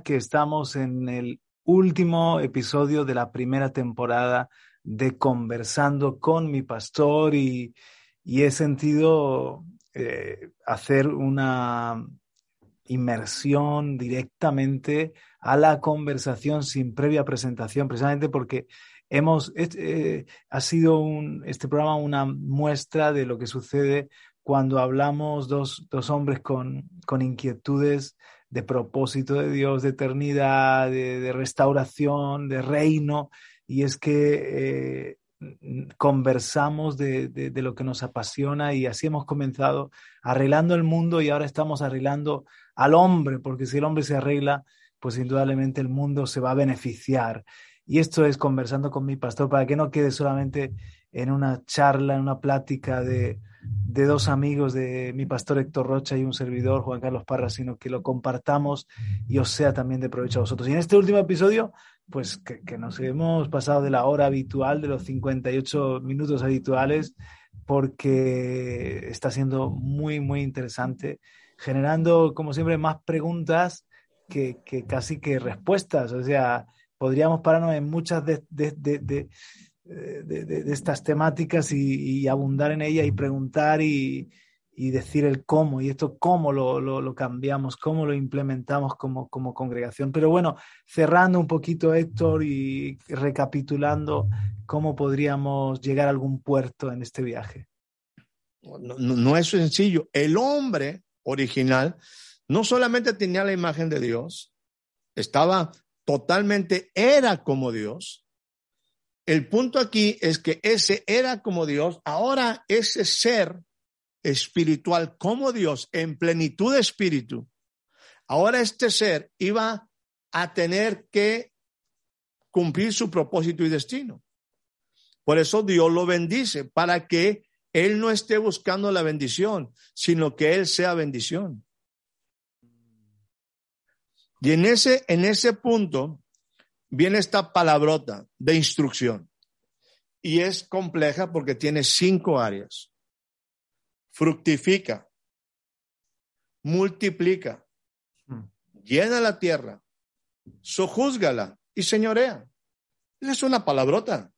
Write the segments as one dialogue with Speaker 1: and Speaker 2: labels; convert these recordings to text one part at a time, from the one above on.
Speaker 1: Que estamos en el último episodio de la primera temporada de Conversando con mi pastor y, he sentido eh, hacer una inmersión directamente a la conversación sin previa presentación, precisamente porque hemos, eh, ha sido este programa una muestra de lo que sucede cuando hablamos dos, dos hombres con, con inquietudes de propósito de Dios, de eternidad, de, restauración, de reino, y es que eh, conversamos de, de, de, lo que nos apasiona y así hemos comenzado arreglando el mundo y ahora estamos arreglando al hombre, porque si el hombre se arregla, pues indudablemente el mundo se va a beneficiar. Y esto es conversando con mi pastor para que no quede solamente en una charla, en una plática de, de dos amigos de mi pastor Héctor Rocha y un servidor, Juan Carlos Parra, sino que lo compartamos y os sea también de provecho a vosotros. Y en este último episodio, pues que, nos hemos pasado de la hora habitual, de los 58 minutos habituales, porque está siendo muy, muy interesante, generando, como siempre, más preguntas que, que casi que respuestas. O sea, podríamos pararnos en muchas de de, de, de, estas temáticas y, y, abundar en ella y preguntar y, y, decir el cómo y esto cómo lo, lo, lo cambiamos, cómo lo implementamos como, como, congregación. Pero bueno, cerrando un poquito Héctor y recapitulando cómo podríamos llegar a algún puerto en este viaje.
Speaker 2: No, no, no es sencillo. El hombre original no solamente tenía la imagen de Dios, estaba totalmente, era como Dios, el punto aquí es que ese era como Dios, ahora ese ser espiritual como Dios, en plenitud de espíritu, ahora este ser iba a tener que cumplir su propósito y destino. Por eso Dios lo bendice, para que Él no esté buscando la bendición, sino que Él sea bendición. Y en ese, en ese punto, viene esta palabrota de instrucción y es compleja porque tiene cinco áreas. Fructifica, multiplica, llena la tierra, sojúzgala y señorea. Esa es una palabrota.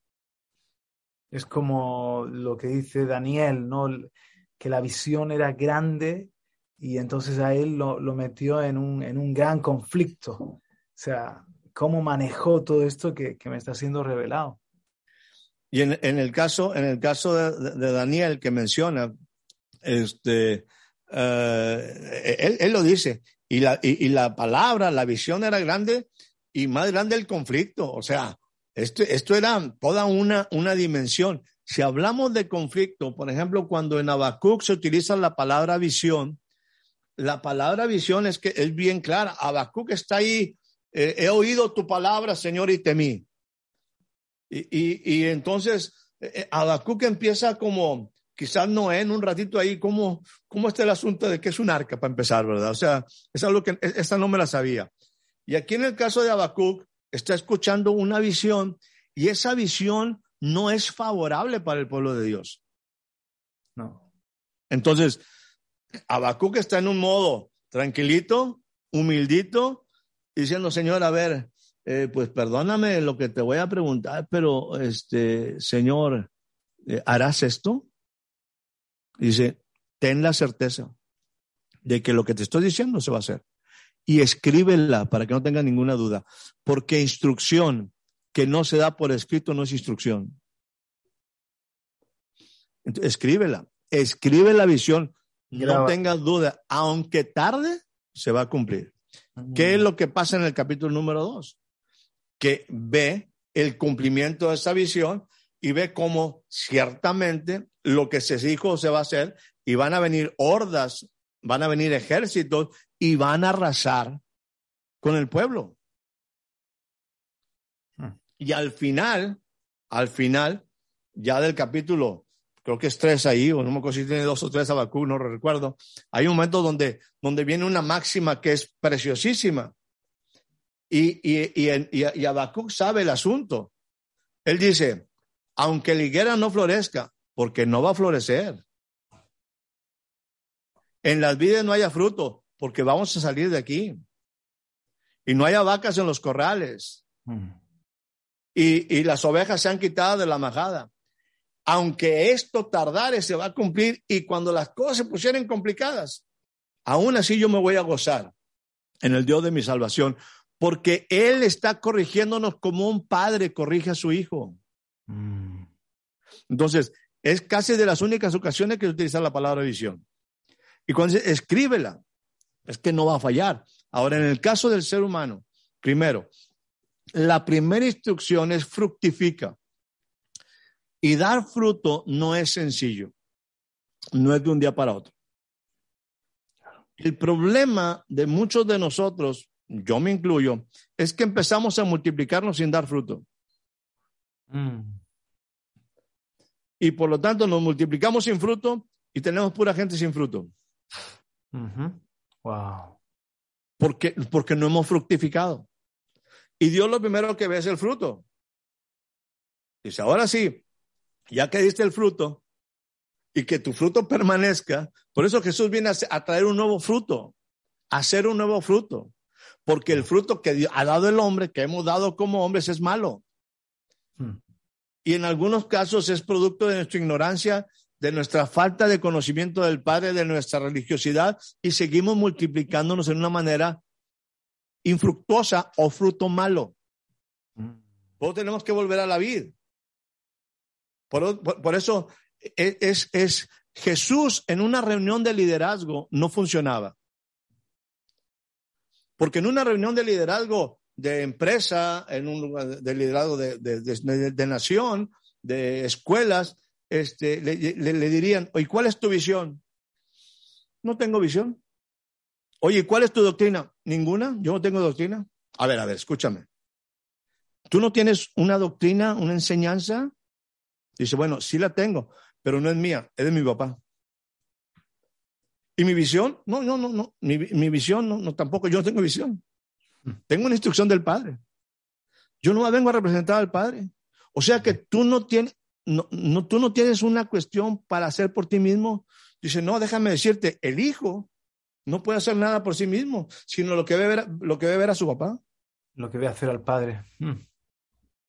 Speaker 1: Es como lo que dice Daniel, ¿no? Que la visión era grande y entonces a él lo, lo metió en un, en un gran conflicto. O sea, cómo manejó todo esto que, que me está siendo revelado.
Speaker 2: Y en, el caso, en el caso de, de Daniel que menciona, este, uh, él, él, lo dice, y la, y, la palabra, la visión era grande y más grande el conflicto. O sea, esto, esto era toda una, una dimensión. Si hablamos de conflicto, por ejemplo, cuando en Habacuc se utiliza la palabra visión, la palabra visión es que es bien clara. Habacuc está ahí eh, he oído tu palabra, Señor, y temí. Y, y, entonces eh, Habacuc empieza como, quizás Noé en un ratito ahí, ¿cómo, cómo está el asunto de que es un arca para empezar, verdad? O sea, es algo que, esa no me la sabía. Y aquí en el caso de Habacuc, está escuchando una visión y esa visión no es favorable para el pueblo de Dios.
Speaker 1: No.
Speaker 2: Entonces, Habacuc está en un modo tranquilito, humildito, diciendo, Señor, a ver, eh, pues perdóname lo que te voy a preguntar, pero este, Señor, eh, ¿harás esto? Dice, ten la certeza de que lo que te estoy diciendo se va a hacer. Y escríbela para que no tenga ninguna duda, porque instrucción que no se da por escrito no es instrucción. Entonces, escríbela. escribe la visión,
Speaker 1: Graba.
Speaker 2: no tengas duda, aunque tarde, se va a cumplir. ¿Qué es lo que pasa en el capítulo número dos? Que ve el cumplimiento de esa visión y ve cómo ciertamente lo que se dijo se va a hacer y van a venir hordas, van a venir ejércitos y van a arrasar con el pueblo.
Speaker 1: Hmm.
Speaker 2: Y al final, al final, ya del capítulo, creo que es tres ahí, o no me acuerdo si tiene dos o tres Habacuc, no recuerdo, hay un momento donde, donde viene una máxima que es preciosísima. Y, y, y, y, y Habacuc sabe el asunto. Él dice, aunque la higuera no florezca, porque no va a florecer. En las vides no haya fruto, porque vamos a salir de aquí. Y no haya vacas en los corrales.
Speaker 1: Mm.
Speaker 2: Y, y las ovejas se han quitado de la majada. Aunque esto tardare, se va a cumplir. Y cuando las cosas se pusieren complicadas, aún así yo me voy a gozar en el Dios de mi salvación, porque Él está corrigiéndonos como un padre corrige a su hijo.
Speaker 1: Mm.
Speaker 2: Entonces, es casi de las únicas ocasiones que utiliza la palabra visión. Y cuando dice, escríbela, es que no va a fallar. Ahora, en el caso del ser humano, primero, la primera instrucción es fructifica. Y dar fruto no es sencillo. No es de un día para otro. El problema de muchos de nosotros, yo me incluyo, es que empezamos a multiplicarnos sin dar fruto.
Speaker 1: Mm.
Speaker 2: y por lo tanto nos multiplicamos sin fruto y tenemos pura gente sin fruto.
Speaker 1: Wow.
Speaker 2: porque, porque no hemos fructificado. Y Dios lo primero que ve es el fruto. Dice, ahora sí, ya que diste el fruto y que tu fruto permanezca, por eso Jesús viene a, traer un nuevo fruto, a hacer un nuevo fruto, porque el fruto que ha dado el hombre, que hemos dado como hombres, es malo.
Speaker 1: Mm.
Speaker 2: Y en algunos casos es producto de nuestra ignorancia, de nuestra falta de conocimiento del Padre, de nuestra religiosidad, y seguimos multiplicándonos en una manera infructuosa o fruto malo.
Speaker 1: Mm.
Speaker 2: Eso tenemos que volver a la vid. Por, eso es, es- es Jesús en una reunión de liderazgo no funcionaba. Porque en una reunión de liderazgo de empresa, en un lugar de liderazgo de, de- de- nación, de escuelas, este, le, dirían, oye, ¿cuál es tu visión? No tengo visión. Oye, ¿cuál es tu doctrina? Ninguna, yo no tengo doctrina. A ver, a ver, escúchame. ¿Tú no tienes una doctrina, una enseñanza? Dice, bueno, sí la tengo, pero no es mía, es de mi papá. ¿Y mi visión? No, no, no, no. Mi, mi visión, no, no, tampoco. Yo no tengo visión. Tengo una instrucción del Padre. Yo no vengo a representar al Padre. O sea que tú no tienes, no, no, tú no tienes una cuestión para hacer por ti mismo. Dice, no, déjame decirte, el hijo no puede hacer nada por sí mismo, sino lo que ver, lo que debe ver a su papá.
Speaker 1: Lo que a hacer al Padre. Mm.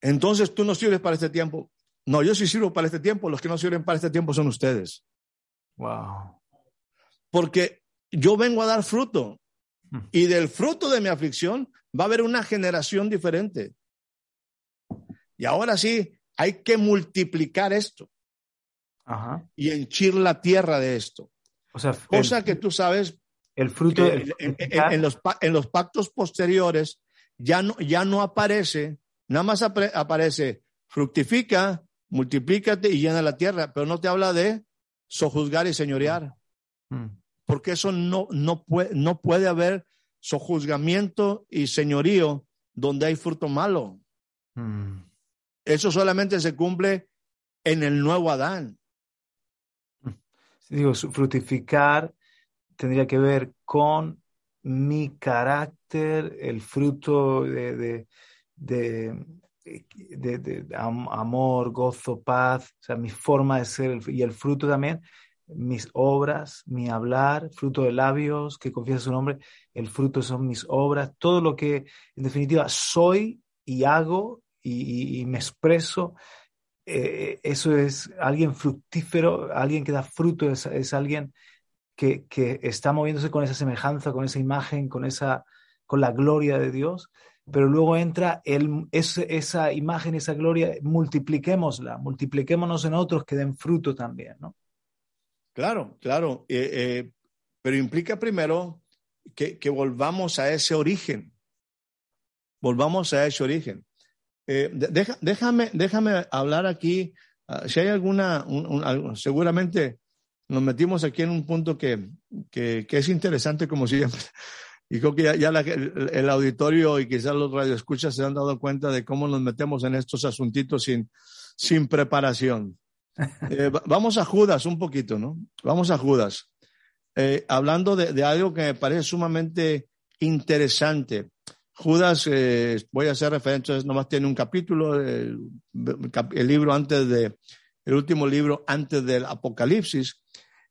Speaker 2: Entonces tú no sirves para este tiempo. No, yo sí sirvo para este tiempo. Los que no sirven para este tiempo son ustedes.
Speaker 1: Wow.
Speaker 2: Porque yo vengo a dar fruto.
Speaker 1: Mm.
Speaker 2: Y del fruto de mi aflicción va a haber una generación diferente. Y ahora sí, hay que multiplicar esto
Speaker 1: Ajá.
Speaker 2: y henchir la tierra de esto.
Speaker 1: O sea,
Speaker 2: Cosa
Speaker 1: el,
Speaker 2: que tú sabes
Speaker 1: el fruto
Speaker 2: que
Speaker 1: el
Speaker 2: en, en-
Speaker 1: fructificar-
Speaker 2: en los, en los pactos posteriores ya no, ya no aparece, nada más apre- aparece fructifica, multiplícate y llena la tierra, pero no te habla de sojuzgar y señorear,
Speaker 1: Mm.
Speaker 2: porque eso no, no, puede, no puede haber sojuzgamiento y señorío donde hay fruto malo.
Speaker 1: Mm.
Speaker 2: Eso solamente se cumple en el nuevo Adán.
Speaker 1: Digo, fructificar tendría que ver con mi carácter, el fruto de, de, de, de- de- de am- amor, gozo, paz, o sea, mi forma de ser y el fruto también, mis obras, mi hablar, fruto de labios que confiesa su nombre, el fruto son mis obras, todo lo que en definitiva soy y hago y me expreso eh, eso es alguien fructífero, alguien que da fruto, es, es alguien que, que está moviéndose con esa semejanza, con esa imagen, con esa, con la gloria de Dios, pero luego entra el, esa imagen, esa gloria, multipliquémosla, multipliquémonos en otros que den fruto también, ¿no?
Speaker 2: Claro, claro. Eh, eh, pero implica primero que, que volvamos a ese origen. Volvamos a ese origen. Eh, de- deja- déjame, déjame hablar aquí. ah, si hay alguna, seguramente nos metimos aquí en un punto que, que, que es interesante como siempre. Y creo que ya, ya la- el, el auditorio y quizás los radioescuchas se han dado cuenta de cómo nos metemos en estos asuntitos sin, sin preparación. Eh, va- vamos a Judas un poquito, ¿no? Vamos a Judas. Eh, hablando de, de algo que me parece sumamente interesante. Judas, eh, voy a hacer referencia, nomás tiene un capítulo, el, el libro antes de, el último libro antes del Apocalipsis.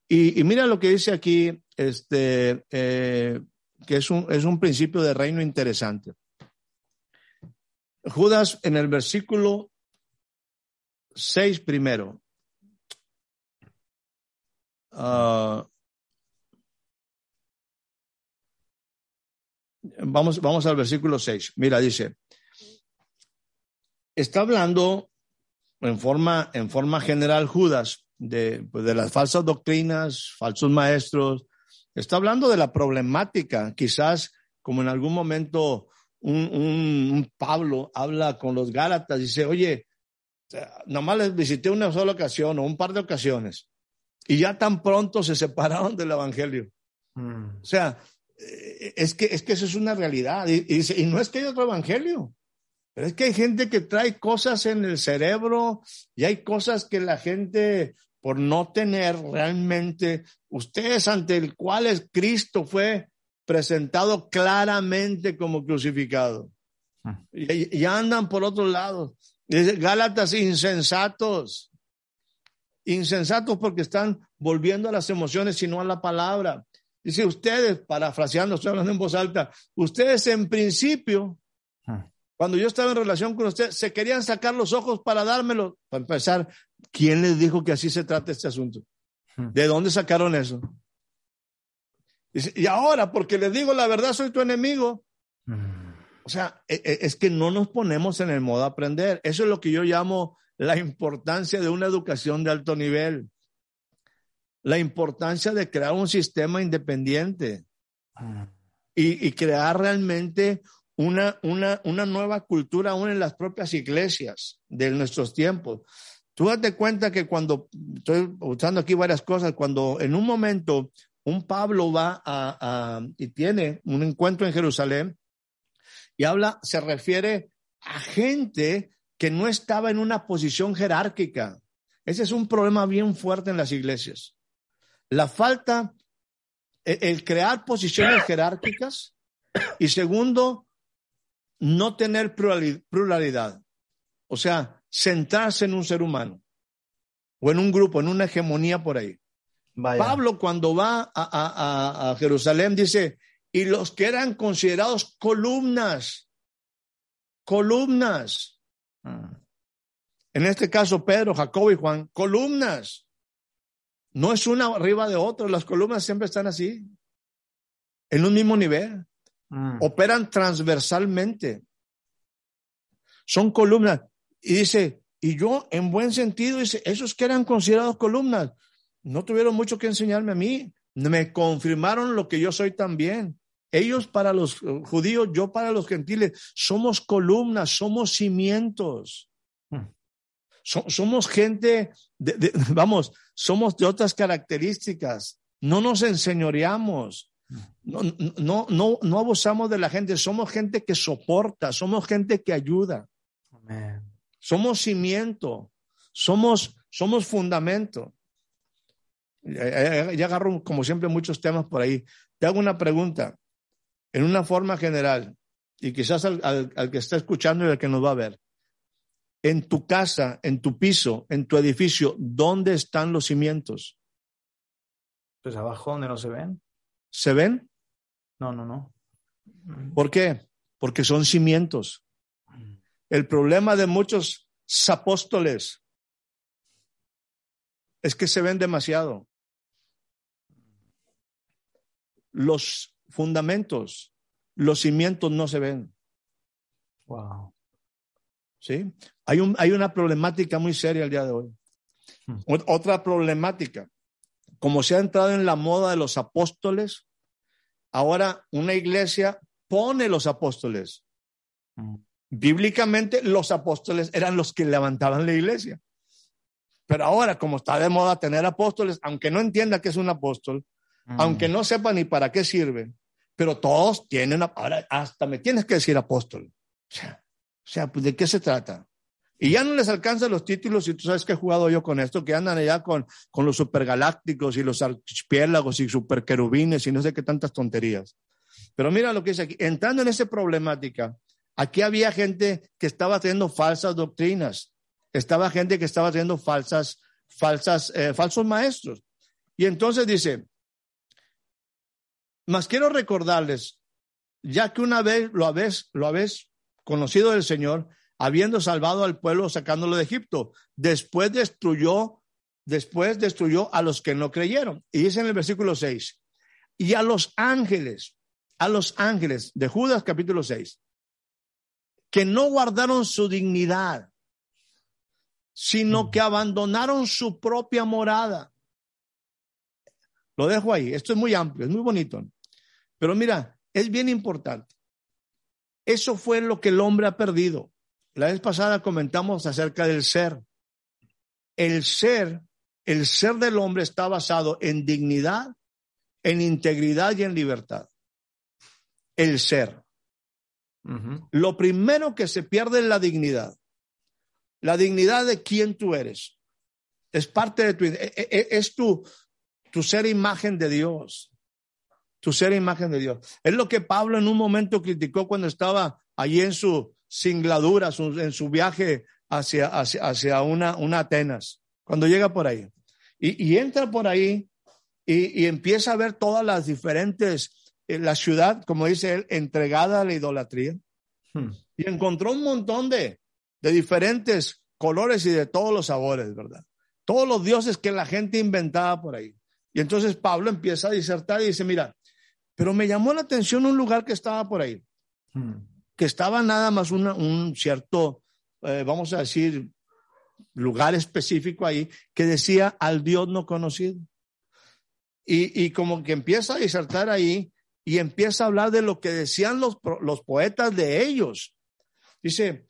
Speaker 2: Y, y mira lo que dice aquí, este, eh, que es un, es un principio de reino interesante. Judas en el versículo 6 primero. Ah, vamos, vamos al versículo 6. Mira, dice, está hablando en forma, en forma general Judas de, pues, de las falsas doctrinas, falsos maestros. Está hablando de la problemática, quizás como en algún momento un, un, un Pablo habla con los Gálatas, dice, oye, nomás les visité una sola ocasión o un par de ocasiones y ya tan pronto se separaron del Evangelio.
Speaker 1: Mm.
Speaker 2: O sea, eh, es que, es que eso es una realidad. Y, y, dice, y no es que hay otro Evangelio, pero es que hay gente que trae cosas en el cerebro y hay cosas que la gente, por no tener realmente, ustedes ante el cual es Cristo fue presentado claramente como crucificado. Y, y andan por otro lado. Gálatas insensatos. Insensatos porque están volviendo a las emociones y no a la palabra. Dice, ustedes, parafraseando, estoy hablando en voz alta, ustedes en principio, cuando yo estaba en relación con ustedes, se querían sacar los ojos para dármelo. Para empezar, ¿quién les dijo que así se trata este asunto? ¿De dónde sacaron eso? Y ahora, porque les digo la verdad, soy tu enemigo. O sea, e, es que no nos ponemos en el modo aprender. Eso es lo que yo llamo la importancia de una educación de alto nivel. La importancia de crear un sistema independiente y, y crear realmente una, una, una nueva cultura aún en las propias iglesias de nuestros tiempos. Tú date cuenta que cuando, estoy usando aquí varias cosas, cuando en un momento un Pablo va a, a, y tiene un encuentro en Jerusalén y habla, se refiere a gente que no estaba en una posición jerárquica. Ese es un problema bien fuerte en las iglesias. La falta, el, el crear posiciones jerárquicas y segundo, no tener pluralidad. O sea, centrarse en un ser humano o en un grupo, en una hegemonía por ahí. Vaya. Pablo cuando va a, a, a, Jerusalén dice, y los que eran considerados columnas, columnas. Mm. En este caso, Pedro, Jacobo y Juan, columnas. No es una arriba de otra, las columnas siempre están así, en un mismo nivel. Mm. Operan transversalmente. Son columnas. Y dice, y yo en buen sentido, dice, esos que eran considerados columnas, no tuvieron mucho que enseñarme a mí. Me confirmaron lo que yo soy también. Ellos para los judíos, yo para los gentiles, somos columnas, somos cimientos. So, somos gente, de, de, vamos, somos de otras características. No nos enseñoreamos. No, no, no, no abusamos de la gente. Somos gente que soporta, somos gente que ayuda. Somos cimiento, somos, somos fundamento. Ya, ya agarro, como siempre, muchos temas por ahí. Te hago una pregunta en una forma general y quizás al, al, al, que está escuchando y al que nos va a ver. En tu casa, en tu piso, en tu edificio, ¿dónde están los cimientos?
Speaker 1: Pues abajo, donde no se ven.
Speaker 2: ¿Se ven?
Speaker 1: No, no, no.
Speaker 2: ¿Por qué? Porque son cimientos. El problema de muchos apóstoles es que se ven demasiado. Los fundamentos, los cimientos no se ven.
Speaker 1: Wow.
Speaker 2: ¿Sí? Hay, un, hay una problemática muy seria el día de hoy. Hmm. Otra problemática. Como se ha entrado en la moda de los apóstoles, ahora una iglesia pone los apóstoles.
Speaker 1: Mm.
Speaker 2: Bíblicamente los apóstoles eran los que levantaban la iglesia. Pero ahora, como está de moda tener apóstoles, aunque no entienda qué es un apóstol,
Speaker 1: Mm.
Speaker 2: aunque no sepa ni para qué sirve, pero todos tienen, ahora hasta me tienes que decir apóstol. O sea, o sea, pues, ¿de qué se trata? Y ya no les alcanzan los títulos, y tú sabes que he jugado yo con esto, que andan allá con, con los supergalácticos y los archipiélagos y superquerubines y no sé qué tantas tonterías. Pero mira lo que dice aquí, entrando en esa problemática, aquí había gente que estaba teniendo falsas doctrinas, estaba gente que estaba teniendo falsas, falsas, eh, falsos maestros. Y entonces dice, mas quiero recordarles, ya que una vez lo habéis, lo habéis conocido del Señor, habiendo salvado al pueblo sacándolo de Egipto, después destruyó, después destruyó a los que no creyeron. Y dice en el versículo 6, y a los ángeles, a los ángeles de Judas capítulo 6, que no guardaron su dignidad, sino que abandonaron su propia morada. Lo dejo ahí. Esto es muy amplio, es muy bonito. Pero mira, es bien importante. Eso fue lo que el hombre ha perdido. La vez pasada comentamos acerca del ser. El ser, el ser del hombre está basado en dignidad, en integridad y en libertad. El ser. Lo primero que se pierde es la dignidad. La dignidad de quién tú eres. Es parte de tu, e- e- es tu, tu ser imagen de Dios. Tu ser imagen de Dios. Es lo que Pablo en un momento criticó cuando estaba allí en su singladura, su- en su viaje hacia, hacia, hacia una, una Atenas. Cuando llega por ahí. Y, y entra por ahí y, y empieza a ver todas las diferentes, eh, la ciudad, como dice él, entregada a la idolatría
Speaker 1: Hmm.
Speaker 2: y encontró un montón de, de diferentes colores y de todos los sabores, ¿verdad? Todos los dioses que la gente inventaba por ahí. Y entonces Pablo empieza a disertar y dice, mira, pero me llamó la atención un lugar que estaba por ahí,
Speaker 1: Hmm.
Speaker 2: Que estaba nada más una- un cierto, eh, vamos a decir, lugar específico ahí, que decía al Dios no conocido. Y, y como que empieza a disertar ahí y empieza a hablar de lo que decían los, los poetas de ellos. Dice,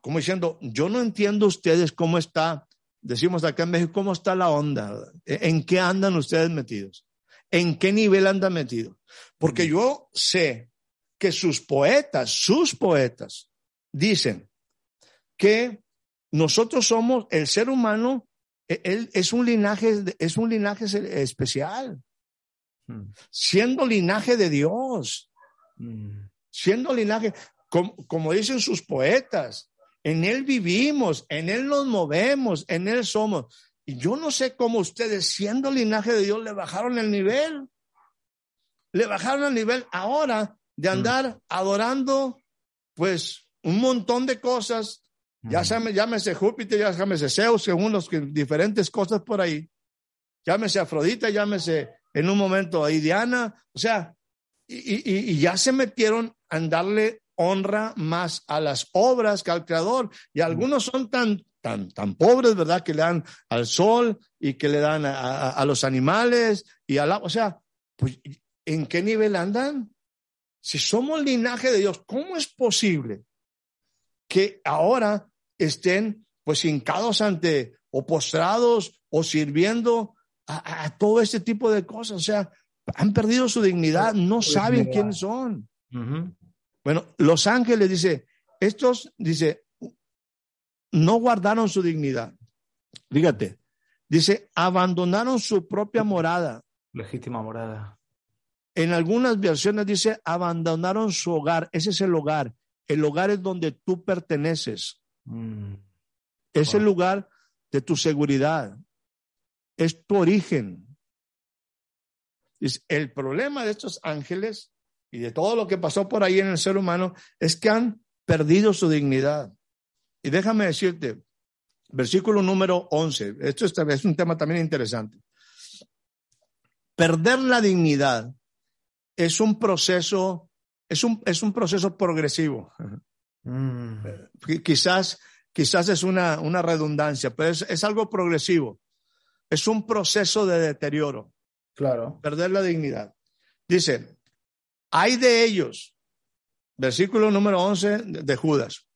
Speaker 2: como diciendo, yo no entiendo ustedes cómo está, decimos acá en México, cómo está la onda, en qué andan ustedes metidos, en qué nivel andan metidos. Porque yo sé que sus poetas, sus poetas, dicen que nosotros somos, el ser humano, e- él es un linaje, es un linaje especial,
Speaker 1: Hmm.
Speaker 2: siendo linaje de Dios
Speaker 1: Hmm.
Speaker 2: siendo linaje, como, como dicen sus poetas, en Él vivimos, en Él nos movemos, en Él somos. Y yo no sé cómo ustedes, siendo linaje de Dios, le bajaron el nivel. Le bajaron el nivel ahora de andar adorando, pues, un montón de cosas. Ya
Speaker 1: Hmm.
Speaker 2: llame- llámese Júpiter, ya llámese Zeus, según los que, diferentes cosas por ahí. Llámese Afrodita, llámese en un momento ahí Diana. O sea, y, y- y ya se metieron a darle honra más a las obras que al creador. Y algunos son tan, tan, tan pobres, ¿verdad? Que le dan al sol y que le dan a, a- a los animales y a la, o sea, pues, ¿en qué nivel andan? Si somos linaje de Dios, ¿cómo es posible que ahora estén pues hincados ante o postrados o sirviendo a, todo este tipo de cosas? O sea, han perdido su dignidad, no saben quiénes son. Bueno, los ángeles, dice, estos, dice, no guardaron su dignidad. Fíjate, dice, abandonaron su propia morada.
Speaker 1: Legítima morada.
Speaker 2: En algunas versiones dice, abandonaron su hogar. Ese es el hogar. El hogar es donde tú perteneces.
Speaker 1: Hmm.
Speaker 2: Es
Speaker 1: Wow.
Speaker 2: el lugar de tu seguridad. Es tu origen. Es el problema de estos ángeles y de todo lo que pasó por ahí en el ser humano es que han perdido su dignidad. Y déjame decirte, versículo número 11, esto es, es un tema también interesante. Perder la dignidad es un proceso, es un, es un proceso progresivo. Qui- Quizás, quizás es una, una redundancia, pero es, es algo progresivo. es un proceso de deterioro,
Speaker 1: Claro.
Speaker 2: perder la dignidad. Dice, hay de ellos, versículo número 11 de de Judas.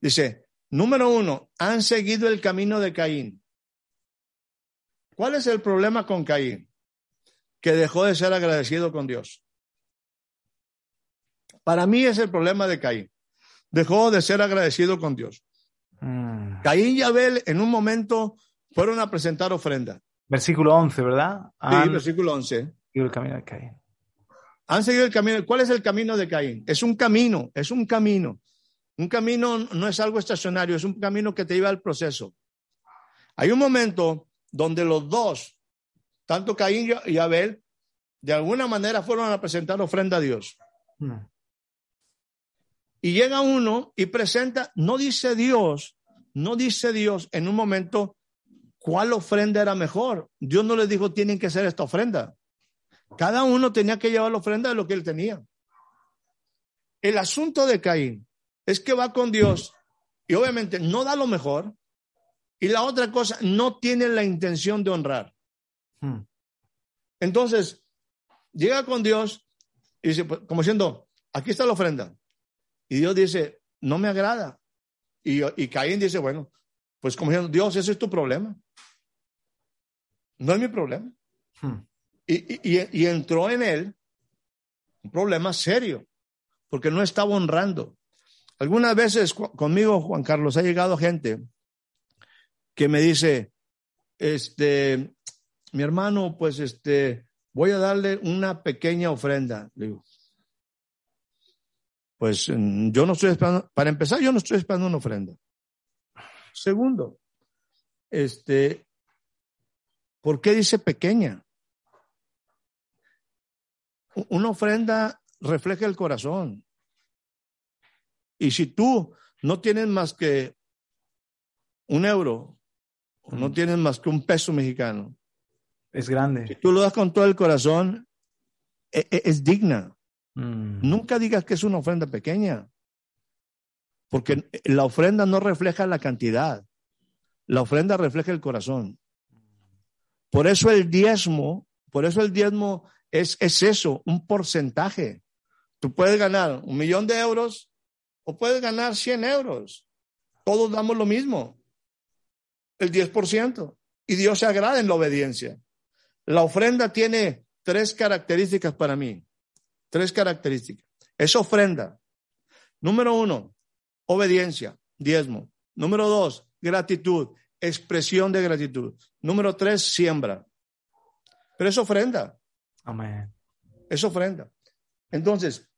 Speaker 2: Dice, número uno, han seguido el camino de Caín. ¿Cuál es el problema con Caín? Que dejó de ser agradecido con Dios. Para mí es el problema de Caín. Dejó de ser agradecido con Dios.
Speaker 1: Mm.
Speaker 2: Caín y Abel en un momento fueron a presentar ofrenda.
Speaker 1: Versículo 11, ¿verdad?
Speaker 2: Sí,
Speaker 1: Han
Speaker 2: versículo 11.
Speaker 1: seguido el camino de Caín.
Speaker 2: Han seguido el camino. ¿Cuál es el camino de Caín? Es un camino, es un camino. Un camino no es algo estacionario, es un camino que te lleva al proceso. Hay un momento donde los dos, tanto Caín y Abel, de alguna manera fueron a presentar ofrenda a Dios.
Speaker 1: Mm.
Speaker 2: Y llega uno y presenta, no dice Dios, no dice Dios en un momento cuál ofrenda era mejor. Dios no les dijo, tienen que hacer esta ofrenda. Cada uno tenía que llevar la ofrenda de lo que él tenía. El asunto de Caín es que va con Dios y obviamente no da lo mejor. Y la otra cosa, no tiene la intención de honrar.
Speaker 1: Mm.
Speaker 2: Entonces, llega con Dios y dice, pues, como diciendo, aquí está la ofrenda. Y Dios dice, no me agrada. Y, y Caín dice, bueno, pues como diciendo, Dios, ese es tu problema. No es mi problema.
Speaker 1: Mm.
Speaker 2: Y, y- entró en él un problema serio, porque no estaba honrando. Algunas veces conmigo, Juan Carlos, ha llegado gente que me dice, este, mi hermano, pues este, voy a darle una pequeña ofrenda. Le digo, pues mm, yo no estoy esperando, para empezar, yo no estoy esperando una ofrenda. Segundo, este, ¿por qué dice pequeña? Una ofrenda refleja el corazón. Y si tú no tienes más que un euro, o no
Speaker 1: Mm.
Speaker 2: tienes más que un peso mexicano,
Speaker 1: Es
Speaker 2: si
Speaker 1: grande.
Speaker 2: tú lo das con todo el corazón, e- e- es digna.
Speaker 1: Mm.
Speaker 2: Nunca digas que es una ofrenda pequeña, porque la ofrenda no refleja la cantidad, la ofrenda refleja el corazón. Por eso el diezmo, por eso el diezmo es, es eso, un porcentaje. Tú puedes ganar un millón de euros o puedes ganar 100 euros. Todos damos lo mismo, el 10%. Y Dios se agrada en la obediencia. La ofrenda tiene tres características para mí tres características. Es ofrenda. Número uno, obediencia, diezmo. Número dos, gratitud, expresión de gratitud. Número tres, siembra. Pero es ofrenda,
Speaker 1: Amén.
Speaker 2: es ofrenda. Entonces,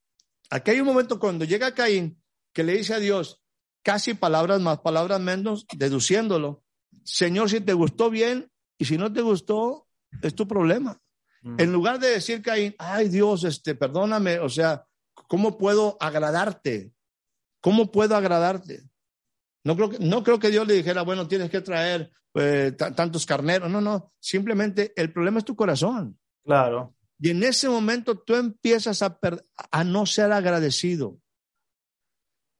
Speaker 2: aquí hay un momento cuando llega Caín que le dice a Dios, casi palabras más, palabras menos, deduciéndolo, Señor, si te gustó bien y si no te gustó, es tu problema.
Speaker 1: Mm.
Speaker 2: En lugar de decir Caín, ay Dios, este, perdóname, o sea, ¿cómo puedo agradarte? ¿Cómo puedo agradarte? No creo que, no creo que Dios le dijera, bueno, tienes que traer eh, ta- tantos carneros. No, no, simplemente el problema es tu corazón.
Speaker 1: Claro.
Speaker 2: Y en ese momento tú empiezas a, no ser agradecido.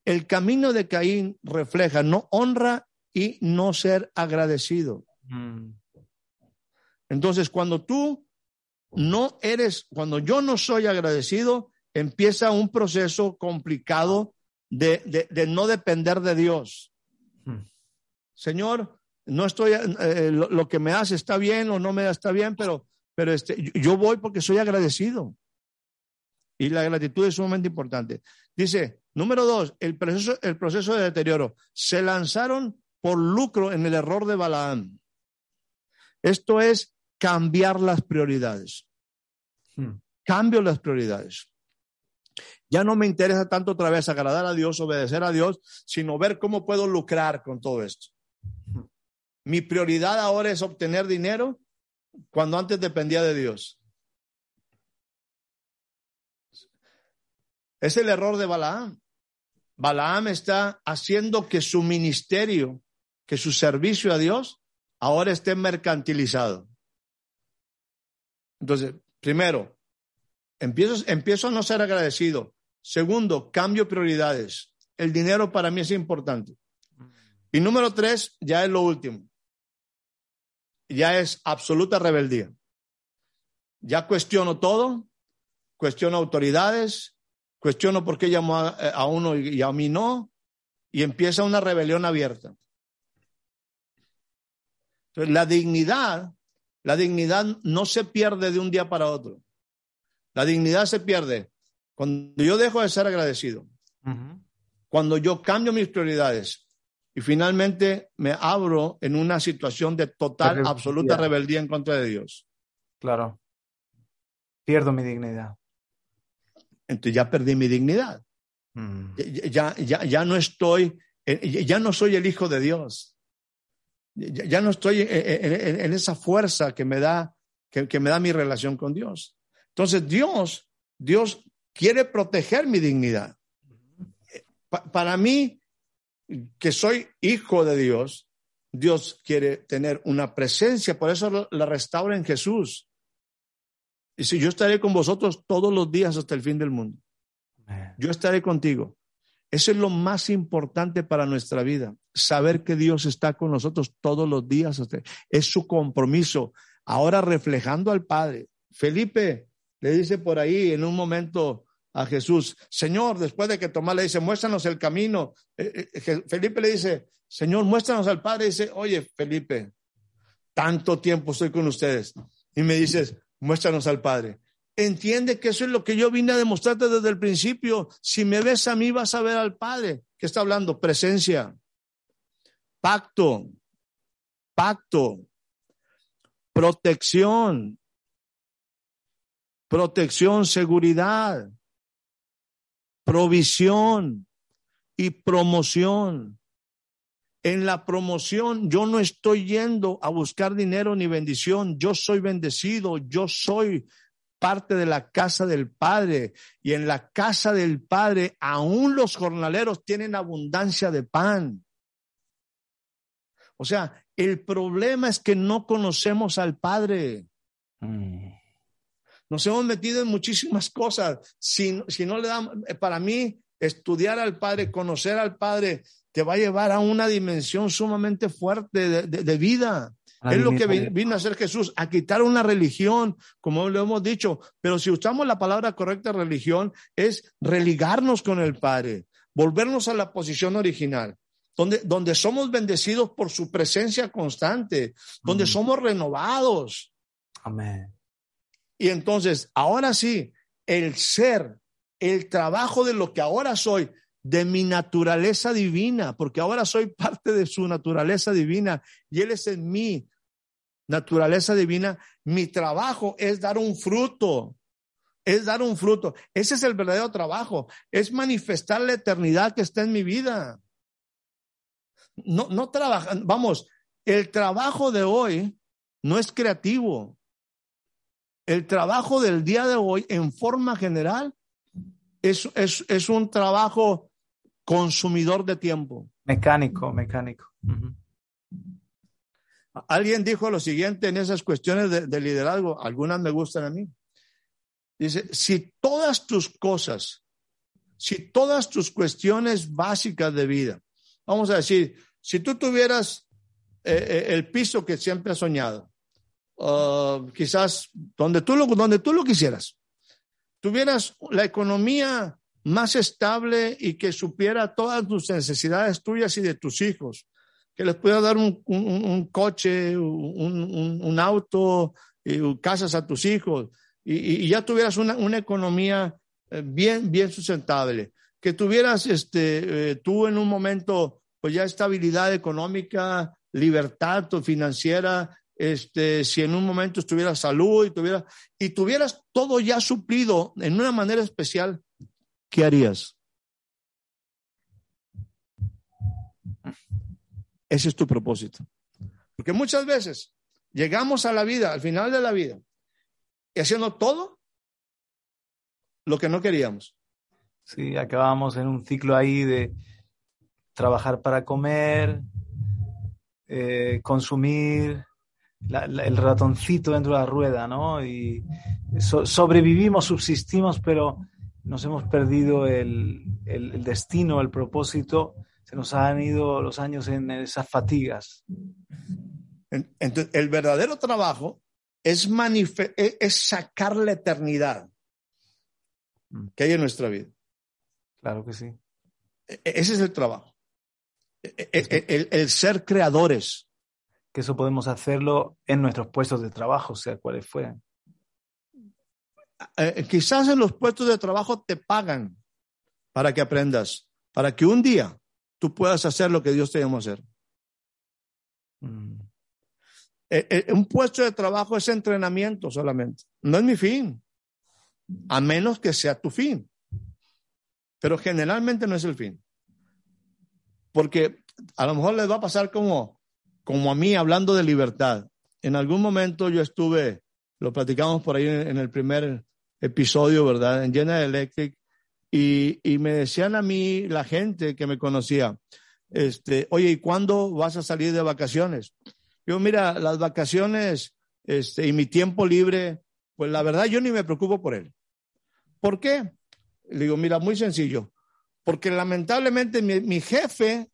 Speaker 2: El camino de Caín refleja no honra y no ser agradecido.
Speaker 1: Mm.
Speaker 2: Entonces, cuando tú no eres, cuando yo no soy agradecido, empieza un proceso complicado de, de- de no depender de Dios.
Speaker 1: Mm.
Speaker 2: Señor, no estoy, eh, lo, lo que me hace está bien o no me está bien, pero, pero este, yo- yo voy porque soy agradecido. Y la gratitud es sumamente importante. Dice, número dos, el proceso, el proceso de deterioro. Se lanzaron por lucro en el error de Balaam. Esto es cambiar las prioridades.
Speaker 1: Mm.
Speaker 2: Cambio las prioridades. Ya no me interesa tanto otra vez agradar a Dios, obedecer a Dios, sino ver cómo puedo lucrar con todo esto. Mi prioridad ahora es obtener dinero cuando antes dependía de Dios. Es el error de Balaam. Balaam está haciendo que su ministerio, que su servicio a Dios, ahora esté mercantilizado. Entonces, primero, empiezo, empiezo a no ser agradecido. Segundo, cambio prioridades. El dinero para mí es importante. Y número tres, ya es lo último. ya es absoluta rebeldía. Ya cuestiono todo, cuestiono autoridades, cuestiono por qué llamó a, a uno y a mí no, y empieza una rebelión abierta. Entonces, la dignidad, la dignidad no se pierde de un día para otro. La dignidad se pierde cuando yo dejo de ser agradecido, cuando yo cambio mis prioridades y finalmente me abro en una situación de total, absoluta rebeldía en contra de Dios.
Speaker 1: Claro. Pierdo mi dignidad.
Speaker 2: Entonces ya perdí mi dignidad.
Speaker 1: Mm.
Speaker 2: Ya, ya, ya no estoy, eh, ya no soy el hijo de Dios. Ya, ya no estoy en, en- en esa fuerza que me da, que, que me da mi relación con Dios. Entonces Dios, Dios quiere proteger mi dignidad. Pa- para mí, que soy hijo de Dios, Dios quiere tener una presencia, por eso la restaura en Jesús. Y si yo estaré con vosotros todos los días hasta el fin del mundo yo estaré contigo. Eso es lo más importante para nuestra vida, saber que Dios está con nosotros todos los días. Es su compromiso, ahora reflejando al Padre. Felipe le dice por ahí en un momento a Jesús, Señor, después de que Tomás le dice, muéstranos el camino, eh, eh, Je- Felipe le dice, Señor, muéstranos al Padre. dice, oye, Felipe, tanto tiempo estoy con ustedes. Y me dices, muéstranos al Padre. Entiende que eso es lo que yo vine a demostrarte desde el principio. Si me ves a mí, vas a ver al Padre. ¿Qué está hablando? Presencia, pacto, pacto, protección, protección, seguridad, provisión y promoción. En la promoción yo no estoy yendo a buscar dinero ni bendición, yo soy bendecido, yo soy parte de la casa del Padre y en la casa del Padre aún los jornaleros tienen abundancia de pan. O sea, el problema es que no conocemos al Padre.
Speaker 1: Mm.
Speaker 2: Nos hemos metido en muchísimas cosas. Si, si no le damos, para mí, estudiar al Padre, conocer al Padre, te va a llevar a una dimensión sumamente fuerte de, de- de vida. Es lo que vino a hacer Jesús, a quitar una religión, como lo hemos dicho. Pero si usamos la palabra correcta, religión, es religarnos con el Padre, volvernos a la posición original, donde, donde somos bendecidos por su presencia constante, donde somos renovados.
Speaker 1: Amén.
Speaker 2: Y entonces, ahora sí, el ser, el trabajo de lo que ahora soy, de mi naturaleza divina, porque ahora soy parte de su naturaleza divina y Él es en mi naturaleza divina, mi trabajo es dar un fruto, es dar un fruto. Ese es el verdadero trabajo, es manifestar la eternidad que está en mi vida. No, no trabajan, vamos, el trabajo de hoy no es creativo. El trabajo del día de hoy, en forma general, es, es, es un trabajo consumidor de tiempo.
Speaker 1: Mecánico, mecánico.
Speaker 2: Alguien dijo lo siguiente en esas cuestiones de, de liderazgo, algunas me gustan a mí. Dice, si todas tus cosas, si todas tus cuestiones básicas de vida, vamos a decir, si tú tuvieras eh, eh, el piso que siempre has soñado, uh, quizás donde tú, lo, donde tú lo quisieras, tuvieras la economía más estable y que supiera todas tus necesidades tuyas y de tus hijos, que les pueda dar un, un- un coche, un, un- auto, y casas a tus hijos, y, y- ya tuvieras una, una economía eh, bien, bien sustentable, que tuvieras este, eh, tú en un momento, pues ya estabilidad económica, libertad financiera, este, si en un momento estuvieras salud y tuvieras, y tuvieras todo ya suplido en una manera especial, ¿qué harías? Ese es tu propósito. Porque muchas veces llegamos a la vida, al final de la vida, y haciendo todo lo que no queríamos.
Speaker 1: Sí, acabamos en un ciclo ahí de trabajar para comer, eh, consumir, el ratoncito dentro de la rueda, ¿no? Y so- sobrevivimos, subsistimos, pero nos hemos perdido el, el- el destino, el propósito, se nos han ido los años en esas fatigas.
Speaker 2: Entonces, el verdadero trabajo es, manife- es sacar la eternidad que hay en nuestra vida.
Speaker 1: Claro que sí.
Speaker 2: E- e- Ese es el trabajo. E- e- El, el- el ser creadores.
Speaker 1: Que eso podemos hacerlo en nuestros puestos de trabajo, sea cuales fueran.
Speaker 2: Eh, quizás en los puestos de trabajo te pagan para que aprendas, para que un día tú puedas hacer lo que Dios te llamó a hacer.
Speaker 1: Mm.
Speaker 2: Eh, eh, un puesto de trabajo es entrenamiento solamente. No es mi fin, a menos que sea tu fin. Pero generalmente no es el fin. Porque a lo mejor les va a pasar como, como a mí hablando de libertad. En algún momento yo estuve, lo platicamos por ahí en, el primer episodio, ¿verdad? En General Electric. Y, y me decían a mí la gente que me conocía, este, oye, ¿y cuándo vas a salir de vacaciones? Yo, mira, las vacaciones este, y mi tiempo libre, pues la verdad yo ni me preocupo por él. ¿Por qué? Le digo, mira, muy sencillo. Porque lamentablemente mi, mi jefe,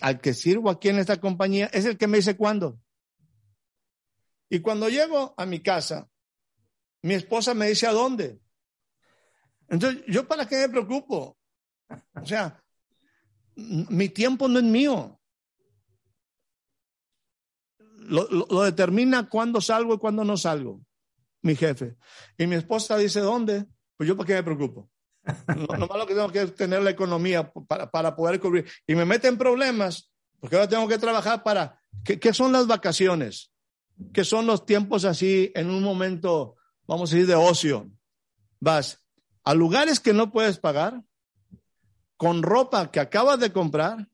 Speaker 2: al que sirvo aquí en esta compañía, es el que me dice cuándo. Y cuando llego a mi casa, mi esposa me dice a dónde. Entonces, ¿yo para qué me preocupo? O sea, mi tiempo no es mío. Lo, lo- lo determina cuándo salgo y cuándo no salgo, mi jefe. Y mi esposa dice, ¿dónde? Pues yo para qué me preocupo. Nomás lo que tengo que es tener la economía para, para poder cubrir. Y me meten problemas, porque ahora tengo que trabajar para... ¿Qué, qué son las vacaciones? ¿Qué son los tiempos así en un momento, vamos a decir, de ocio? Vas a lugares que no puedes pagar, con ropa que acabas de comprar,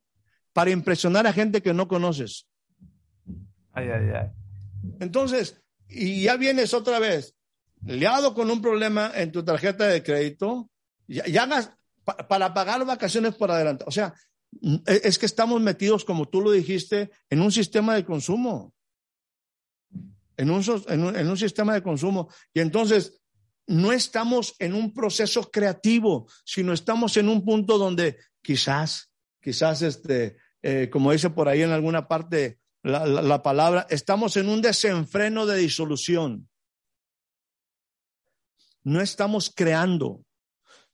Speaker 2: para impresionar a gente que no conoces.
Speaker 1: Ay, ay, ay.
Speaker 2: Entonces, y ya vienes otra vez, liado con un problema en tu tarjeta de crédito, ya, ya hagas pa- para pagar vacaciones por adelante. O sea, es que estamos metidos, como tú lo dijiste, en un sistema de consumo. En un, en un, sistema de consumo. Y entonces, no estamos en un proceso creativo, sino estamos en un punto donde quizás, quizás, este, eh, como dice por ahí en alguna parte la, la- la palabra, estamos en un desenfreno de disolución. No estamos creando,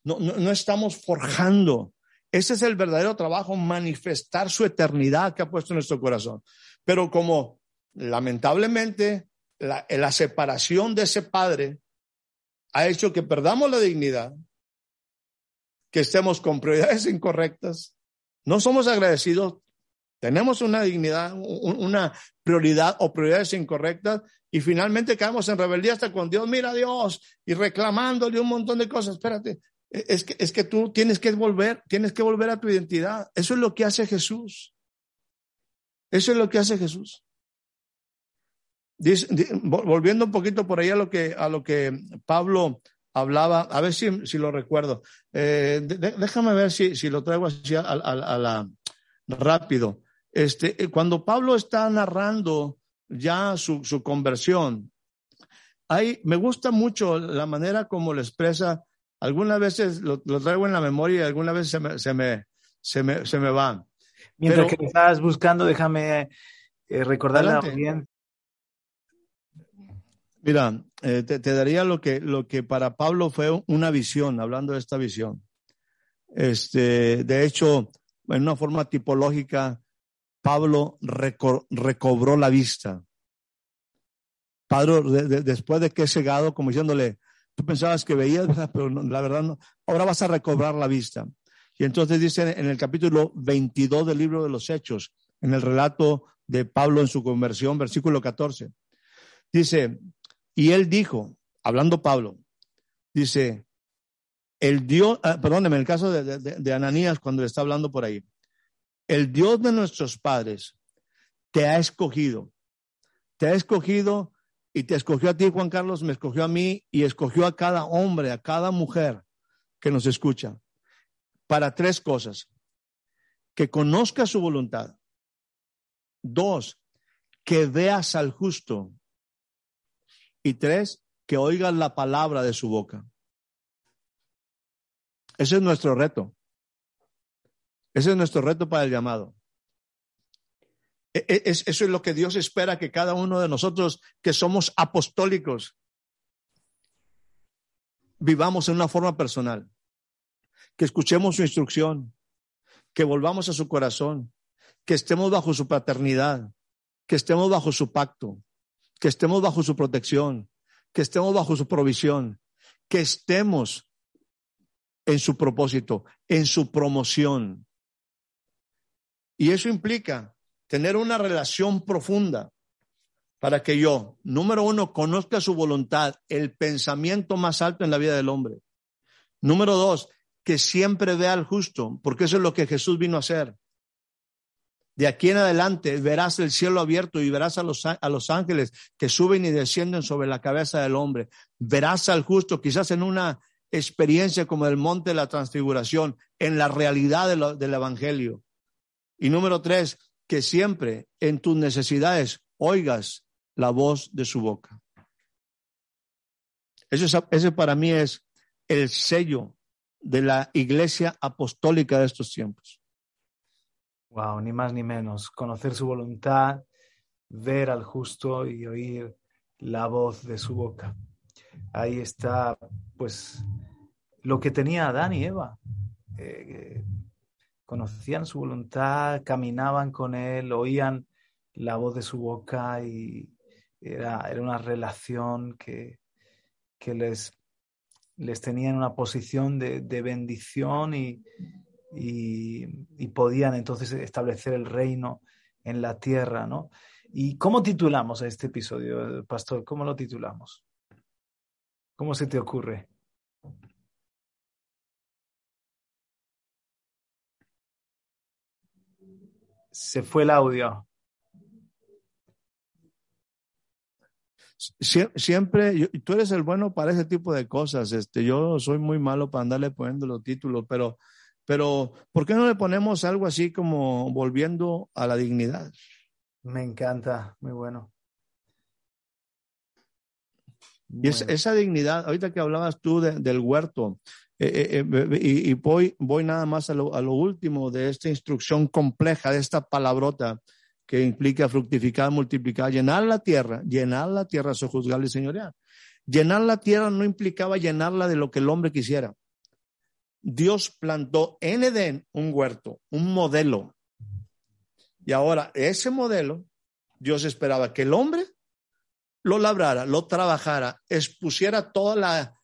Speaker 2: no, no, no estamos forjando. Ese es el verdadero trabajo, manifestar su eternidad que ha puesto en nuestro corazón. Pero como lamentablemente la, la separación de ese padre ha hecho que perdamos la dignidad, que estemos con prioridades incorrectas, no somos agradecidos, tenemos una dignidad, un- una prioridad o prioridades incorrectas y finalmente caemos en rebeldía hasta con Dios, mira a Dios y reclamándole un montón de cosas. Espérate, es que, es que tú tienes que volver, tienes que volver a tu identidad. Eso es lo que hace Jesús. Eso es lo que hace Jesús. Dice- volviendo un poquito por ahí a lo que, a lo que Pablo hablaba, a ver si, si lo recuerdo. Eh, de- déjame ver si, si lo traigo así a, a- a la rápido. Este, eh, cuando Pablo está narrando ya su, su conversión, hay, me gusta mucho la manera como lo expresa. Algunas veces lo, lo traigo en la memoria y algunas veces se me, se me, se me, se me va.
Speaker 1: Mientras
Speaker 2: Pero-
Speaker 1: que estás buscando, déjame eh, recordarle a la.
Speaker 2: Mira, eh, te, daría lo que, lo que para Pablo fue una visión, hablando de esta visión. Este, de hecho, en una forma tipológica, Pablo reco- recobró la vista. Pablo, de- de- después de que es cegado, como diciéndole, tú pensabas que veías, ¿verdad? pero no, la verdad no, ahora vas a recobrar la vista. Y entonces dice en el capítulo 22 del libro de los Hechos, en el relato de Pablo en su conversión, versículo 14, dice, y él dijo, hablando Pablo, dice, el Dios, ah, perdóneme, en el caso de, de- Ananías, cuando le está hablando por ahí, el Dios de nuestros padres te ha escogido, te ha escogido y te escogió a ti, Juan Carlos, me escogió a mí y escogió a cada hombre, a cada mujer que nos escucha, para tres cosas. Que conozca su voluntad. Dos, que veas al justo. Y tres, que oigas la palabra de su boca. Ese es nuestro reto. Ese es nuestro reto para el llamado. E- e- es- eso es lo que Dios espera que cada uno de nosotros que somos apostólicos vivamos en una forma personal, que escuchemos su instrucción, que volvamos a su corazón, que estemos bajo su paternidad, que estemos bajo su pacto, que estemos bajo su protección, que estemos bajo su provisión, que estemos en su propósito, en su promoción. Y eso implica tener una relación profunda para que yo, número uno, conozca su voluntad, el pensamiento más alto en la vida del hombre. Número dos, que siempre vea al justo, porque eso es lo que Jesús vino a hacer. De aquí en adelante verás el cielo abierto y verás a los, a los ángeles que suben y descienden sobre la cabeza del hombre. Verás al justo, quizás en una experiencia como el monte de la transfiguración, en la realidad del evangelio. Y número tres, que siempre en tus necesidades oigas la voz de su boca. Eso es- ese para mí es el sello de la iglesia apostólica de estos tiempos.
Speaker 1: Wow, ni más ni menos. Conocer su voluntad, ver al justo y oír la voz de su boca. Ahí está, pues, lo que tenía Adán y Eva. Eh, conocían su voluntad, caminaban con él, oían la voz de su boca y era, era una relación que, que les, les tenía en una posición de, de bendición y, y, podían entonces establecer el reino en la tierra, ¿no? ¿Y cómo titulamos a este episodio, Pastor? ¿Cómo lo titulamos? ¿Cómo se te ocurre? Se fue el audio.
Speaker 2: Sie- Siempre, yo- tú eres el bueno para ese tipo de cosas. Este, yo soy muy malo para andarle poniendo los títulos, pero, pero, ¿por qué no le ponemos algo así como volviendo a la dignidad?
Speaker 1: Me encanta, muy bueno.
Speaker 2: Y es- esa dignidad, ahorita que hablabas tú de- del huerto, eh, eh, eh, y, y voy, voy nada más a lo, a lo último de esta instrucción compleja, de esta palabrota que implica fructificar, multiplicar, llenar la tierra, llenar la tierra, sojuzgarla y señorear. Llenar la tierra no implicaba llenarla de lo que el hombre quisiera. Dios plantó en Edén un huerto, un modelo. Y ahora ese modelo, Dios esperaba que el hombre lo labrara, lo trabajara, expusiera toda la,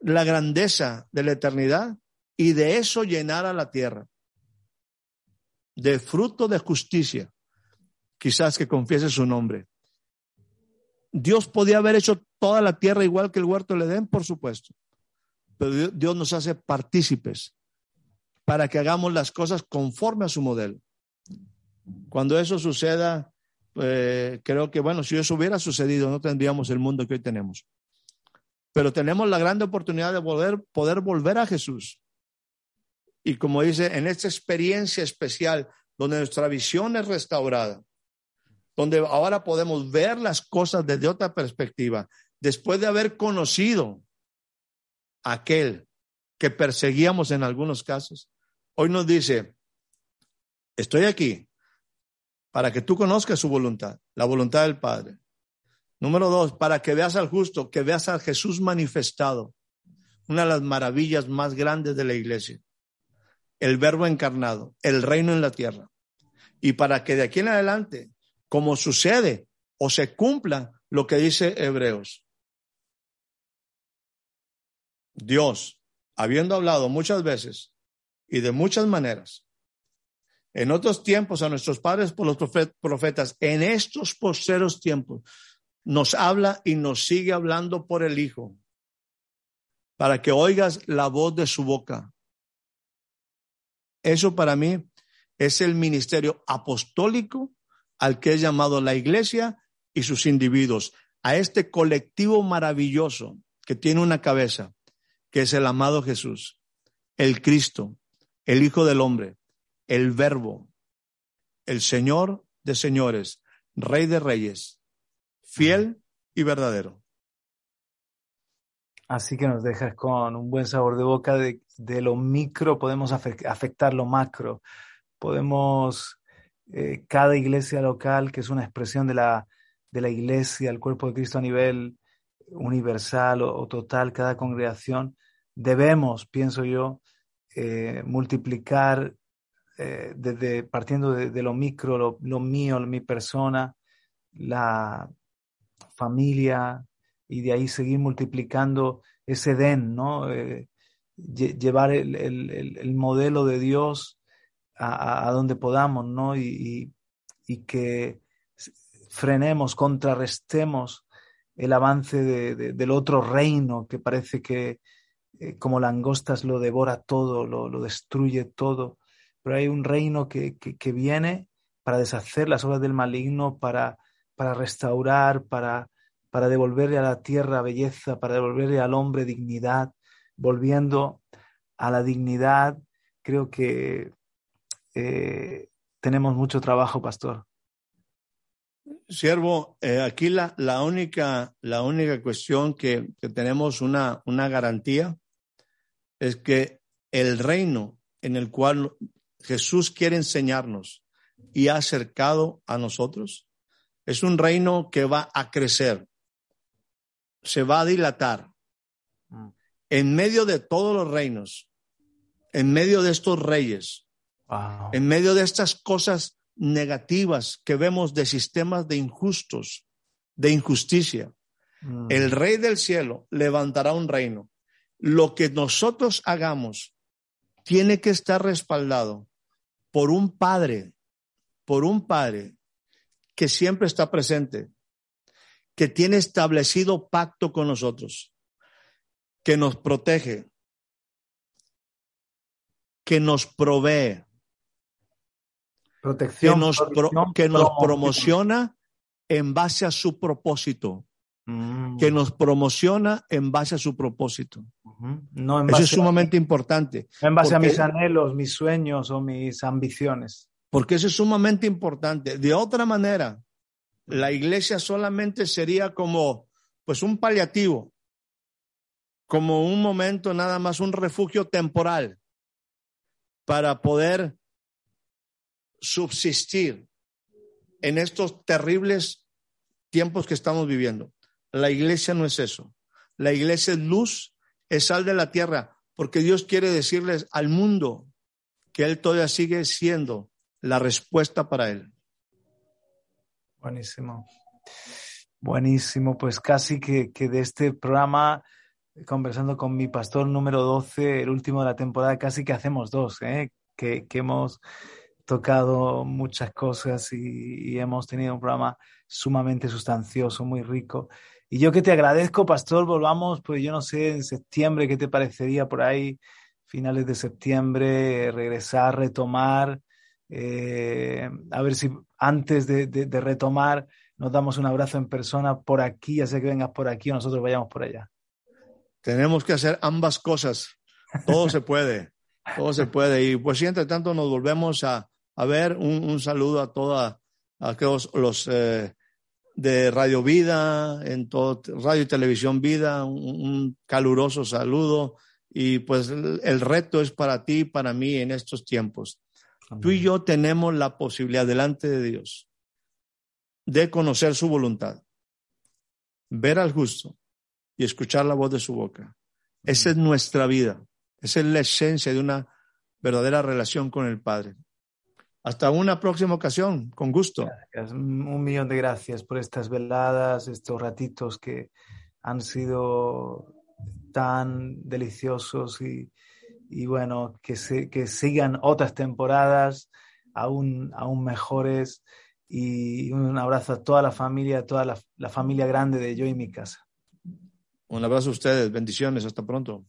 Speaker 2: la grandeza de la eternidad y de eso llenara la tierra. De fruto de justicia, quizás que confiese su nombre. Dios podía haber hecho toda la tierra igual que el huerto del Edén, por supuesto. Pero Dios- nos hace partícipes para que hagamos las cosas conforme a su modelo. Cuando eso suceda, eh, creo que, bueno, si eso hubiera sucedido, no tendríamos el mundo que hoy tenemos. Pero tenemos la gran oportunidad de volver, poder volver a Jesús. Y como dice, en esta experiencia especial, donde nuestra visión es restaurada, donde ahora podemos ver las cosas desde otra perspectiva, después de haber conocido aquel que perseguíamos en algunos casos, hoy nos dice, estoy aquí para que tú conozcas su voluntad, la voluntad del Padre. Número dos, para que veas al justo, que veas a Jesús manifestado, una de las maravillas más grandes de la iglesia, el verbo encarnado, el reino en la tierra. Y para que de aquí en adelante, como sucede o se cumpla lo que dice Hebreos, Dios, habiendo hablado muchas veces y de muchas maneras, en otros tiempos a nuestros padres por los profet- profetas, en estos posteros tiempos, nos habla y nos sigue hablando por el Hijo, para que oigas la voz de su boca. Eso para mí es el ministerio apostólico al que es llamado la iglesia y sus individuos, a este colectivo maravilloso que tiene una cabeza, que es el amado Jesús, el Cristo, el Hijo del Hombre, el Verbo, el Señor de señores, Rey de reyes, fiel y verdadero.
Speaker 1: Así que nos dejas con un buen sabor de boca de, lo micro, podemos afe- afectar lo macro, podemos eh, cada iglesia local, que es una expresión de la, de la iglesia, el cuerpo de Cristo a nivel universal o, total, cada congregación, debemos, pienso yo, eh, multiplicar eh, desde partiendo de, lo micro, lo, lo, mío, mi persona, la familia, y de ahí seguir multiplicando ese den, ¿no? Eh, llevar el, el, el, modelo de Dios a, a donde podamos, ¿no? Y, y, y, que frenemos, contrarrestemos el avance de, de, del otro reino que parece que eh, como langostas lo devora todo, lo, lo, destruye todo. Pero hay un reino que, que, que, viene para deshacer las obras del maligno, para, para restaurar, para, para devolverle a la tierra belleza, para devolverle al hombre dignidad, volviendo a la dignidad. Creo que eh, tenemos mucho trabajo, pastor.
Speaker 2: Siervo, eh, aquí la, la, única, la única cuestión que, que tenemos una, una garantía es que el reino en el cual Jesús quiere enseñarnos y ha acercado a nosotros es un reino que va a crecer, se va a dilatar. En medio de todos los reinos, en medio de estos reyes, wow. en medio de estas cosas negativas que vemos de sistemas de injustos, de injusticia, mm. el rey del cielo levantará un reino lo que nosotros hagamos tiene que estar respaldado por un padre, por un padre que siempre está presente, que tiene establecido pacto con nosotros, que nos protege, que nos provee,
Speaker 1: protección,
Speaker 2: que nos, pro, que nos promociona en base a su propósito que nos promociona en base a su propósito.
Speaker 1: No
Speaker 2: Eso es sumamente a, importante.
Speaker 1: No en base porque, a mis anhelos, mis sueños o mis ambiciones.
Speaker 2: Porque eso es sumamente importante. De otra manera, la iglesia solamente sería como pues un paliativo, como un momento nada más, un refugio temporal para poder subsistir en estos terribles tiempos que estamos viviendo. La iglesia no es eso. La iglesia es luz, es sal de la tierra, porque Dios quiere decirles al mundo que Él todavía sigue siendo la respuesta para Él.
Speaker 1: Buenísimo. Buenísimo. Pues casi que, que de este programa, conversando con mi pastor número 12, el último de la temporada, casi que hacemos dos, ¿eh? que, que hemos tocado muchas cosas y, y, hemos tenido un programa sumamente sustancioso, muy rico. Y yo que te agradezco, pastor, volvamos, pues yo no sé, en septiembre, ¿qué te parecería por ahí? Finales de septiembre, regresar, retomar, eh, a ver si antes de, de, de, retomar nos damos un abrazo en persona por aquí, ya sé que vengas por aquí o nosotros vayamos por allá.
Speaker 2: Tenemos que hacer ambas cosas, todo se puede, todo se puede. Y pues si entre tanto nos volvemos a, a ver, un, un, saludo a todos aquellos los... Eh, de Radio Vida, en todo, Radio y Televisión Vida, un, un caluroso saludo y pues el, el, reto es para ti y para mí en estos tiempos. Amén. Tú y yo tenemos la posibilidad delante de Dios de conocer su voluntad, ver al justo y escuchar la voz de su boca. Esa es nuestra vida, esa es la esencia de una verdadera relación con el Padre. Hasta una próxima ocasión, con gusto.
Speaker 1: Gracias. Un millón de gracias por estas veladas, estos ratitos que han sido tan deliciosos y, y bueno, que, se, que sigan otras temporadas aún, aún mejores y un abrazo a toda la familia, a toda la, la familia grande de Yo y mi casa.
Speaker 2: Un abrazo a ustedes, bendiciones, hasta pronto.